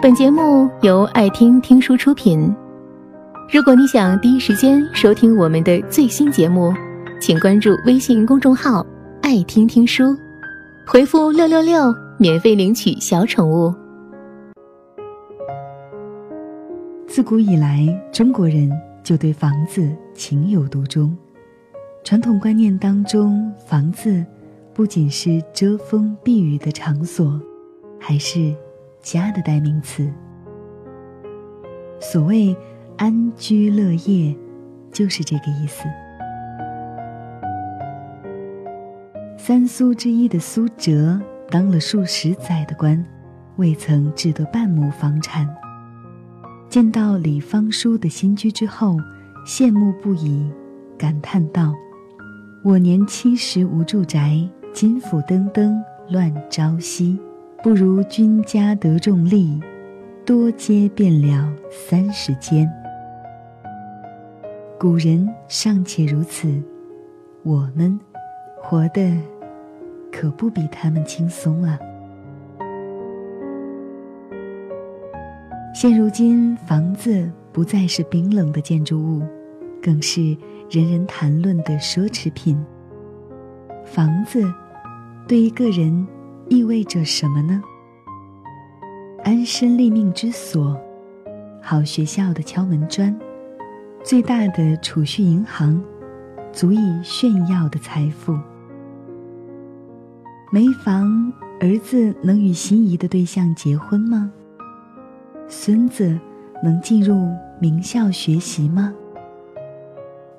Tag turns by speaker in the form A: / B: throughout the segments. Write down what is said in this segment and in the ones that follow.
A: 本节目由爱听听书出品。如果你想第一时间收听我们的最新节目，请关注微信公众号“爱听听书”，回复“六六六”免费领取小宠物。
B: 自古以来，中国人就对房子情有独钟。传统观念当中，房子不仅是遮风避雨的场所，还是家的代名词。所谓安居乐业，就是这个意思。三苏之一的苏辙当了数十载的官，未曾置得半亩房产。见到李方叔的新居之后，羡慕不已，感叹道：“我年七十无住宅，金斧登登乱朝夕，不如君家得重利，多接便了三十间。”古人尚且如此，我们活的可不比他们轻松啊！现如今，房子不再是冰冷的建筑物，更是人人谈论的奢侈品。房子对一个人意味着什么呢？安身立命之所，好学校的敲门砖，最大的储蓄银行，足以炫耀的财富。没房，儿子能与心仪的对象结婚吗？孙子能进入名校学习吗？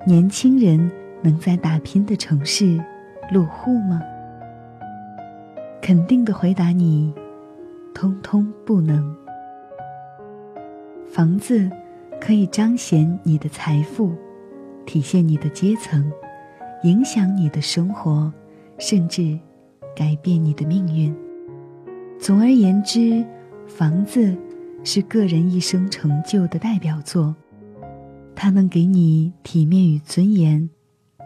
B: 年轻人能在打拼的城市落户吗？肯定的回答你，通通不能。房子可以彰显你的财富，体现你的阶层，影响你的生活，甚至改变你的命运。总而言之，房子。是个人一生成就的代表作，它能给你体面与尊严，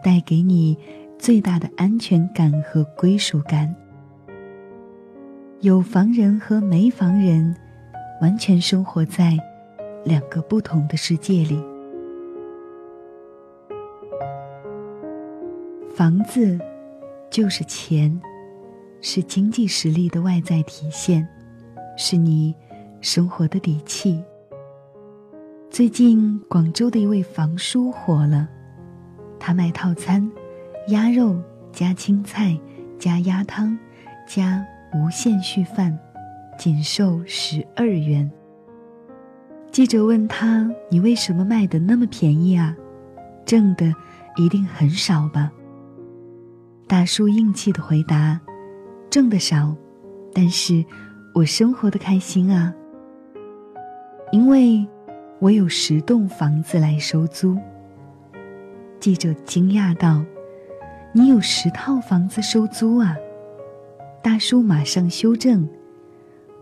B: 带给你最大的安全感和归属感。有房人和没房人，完全生活在两个不同的世界里。房子就是钱，是经济实力的外在体现，是你。生活的底气。最近广州的一位房叔火了，他卖套餐，鸭肉加青菜加鸭汤加无限续饭，仅售十二元。记者问他：“你为什么卖的那么便宜啊？挣的一定很少吧？”大叔硬气的回答：“挣的少，但是我生活的开心啊。”因为，我有十栋房子来收租。记者惊讶道：“你有十套房子收租啊？”大叔马上修正：“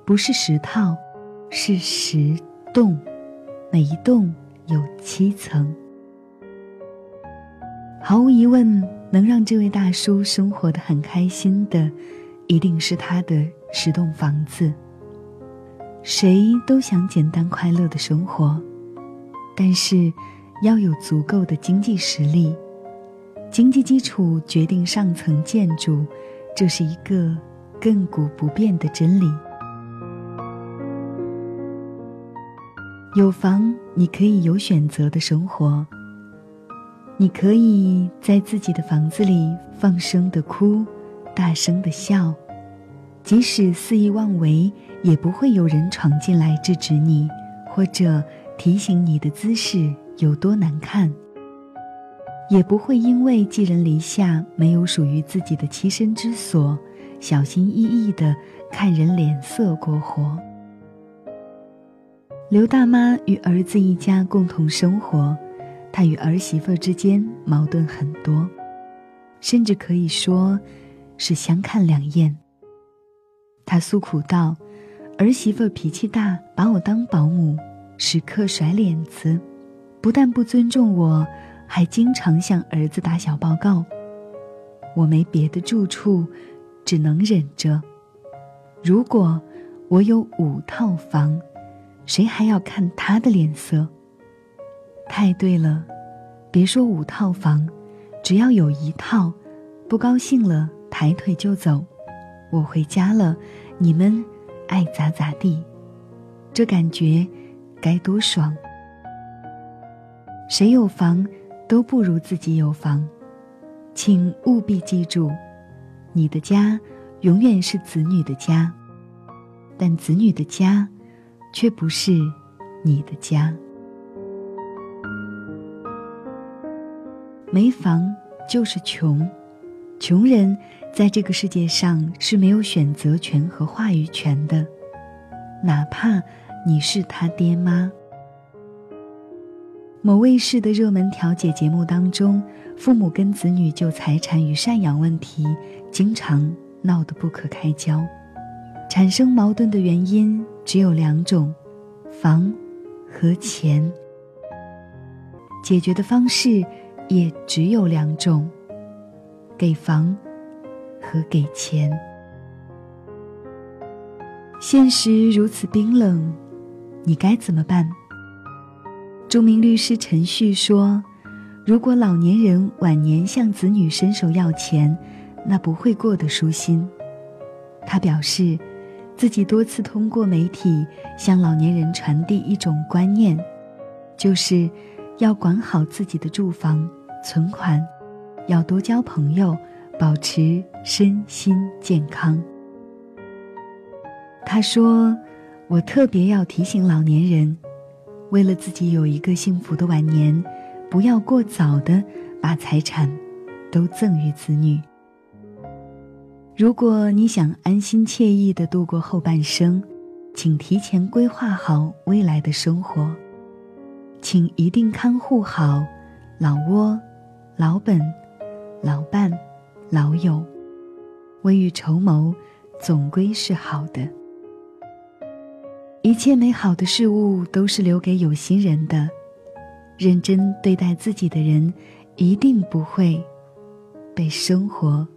B: 不是十套，是十栋，每一栋有七层。”毫无疑问，能让这位大叔生活的很开心的，一定是他的十栋房子。谁都想简单快乐的生活，但是要有足够的经济实力。经济基础决定上层建筑，这是一个亘古不变的真理。有房，你可以有选择的生活。你可以在自己的房子里放声的哭，大声的笑，即使肆意妄为。也不会有人闯进来制止你，或者提醒你的姿势有多难看。也不会因为寄人篱下，没有属于自己的栖身之所，小心翼翼的看人脸色过活。刘大妈与儿子一家共同生活，她与儿媳妇之间矛盾很多，甚至可以说是相看两厌。她诉苦道。儿媳妇脾气大，把我当保姆，时刻甩脸子，不但不尊重我，还经常向儿子打小报告。我没别的住处，只能忍着。如果我有五套房，谁还要看他的脸色？太对了，别说五套房，只要有一套，不高兴了抬腿就走。我回家了，你们爱咋咋地，这感觉该多爽！谁有房都不如自己有房，请务必记住，你的家永远是子女的家，但子女的家却不是你的家。没房就是穷，穷人在这个世界上是没有选择权和话语权的，哪怕你是他爹妈。某卫视的热门调解节目当中，父母跟子女就财产与赡养问题经常闹得不可开交，产生矛盾的原因只有两种：房和钱。解决的方式。也只有两种：给房和给钱。现实如此冰冷，你该怎么办？著名律师陈旭说：“如果老年人晚年向子女伸手要钱，那不会过得舒心。”他表示，自己多次通过媒体向老年人传递一种观念，就是。要管好自己的住房、存款，要多交朋友，保持身心健康。他说：“我特别要提醒老年人，为了自己有一个幸福的晚年，不要过早的把财产都赠予子女。如果你想安心惬意的度过后半生，请提前规划好未来的生活。”请一定看护好老窝、老本、老伴、老友，未雨绸缪，总归是好的。一切美好的事物都是留给有心人的，认真对待自己的人，一定不会被生活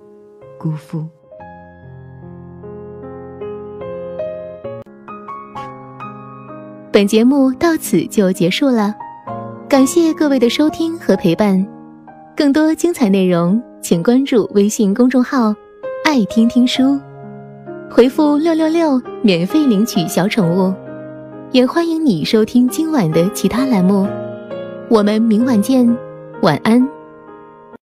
B: 辜负。
A: 本节目到此就结束了，感谢各位的收听和陪伴。更多精彩内容，请关注微信公众号“爱听听书”，回复“六六六”免费领取小宠物。也欢迎你收听今晚的其他栏目。我们明晚见，晚安。